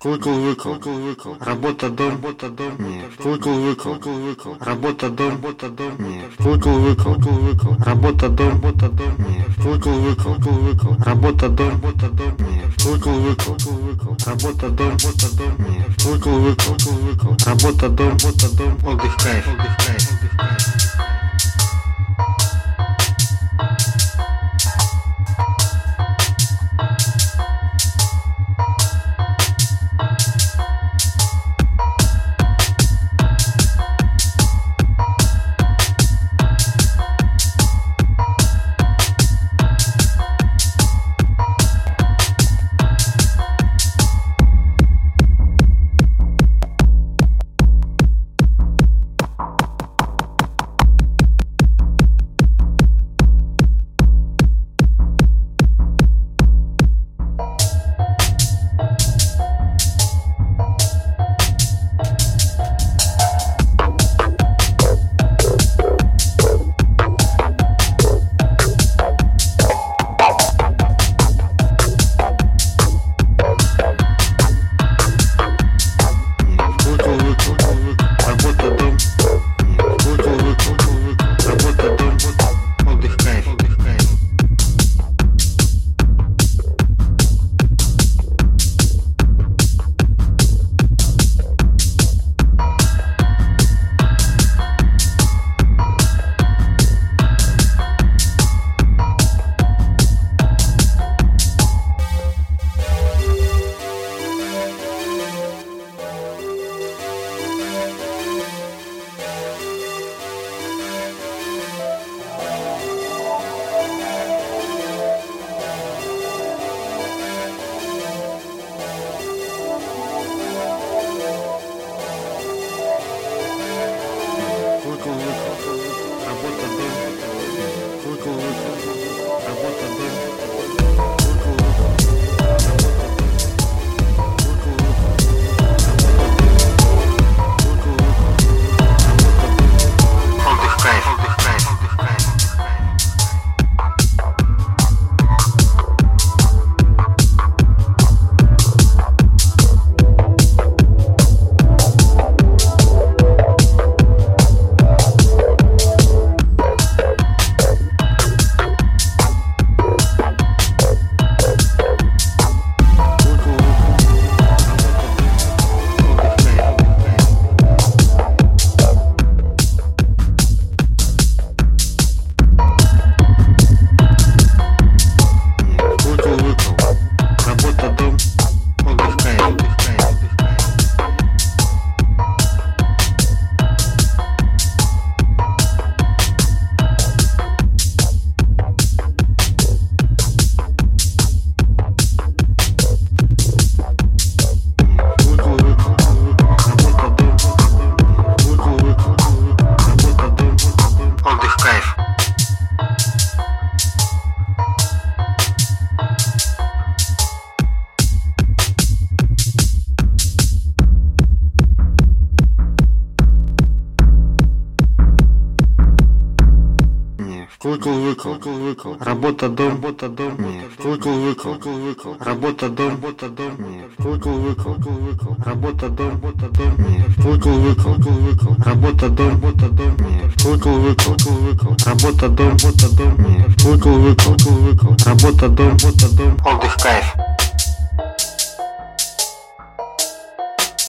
Вкл выкл, выкл, работа дом, работа дом, нет. Вкл выкл, выкл, работа дом, работа дом, нет. Вкл выкл, выкл, работа дом, работа дом, нет. Вкл выкл, выкл, работа дом, работа дом, нет. Вкл выкл, выкл, работа дом, работа дом, нет. Вкл выкл, выкл, работа дом, работа дом, отдых кайф, отдых кайф, отдых кайф. Вкл выкл, выкл, работа дом, работа дом, вкл выкл, выкл, работа дом, работа дом, вкл выкл, выкл, работа дом, работа дом, вкл выкл, выкл, работа дом, работа дом, вкл выкл, выкл, работа дом, работа дом, вкл выкл, выкл, работа дом, работа дом, отдых кайф.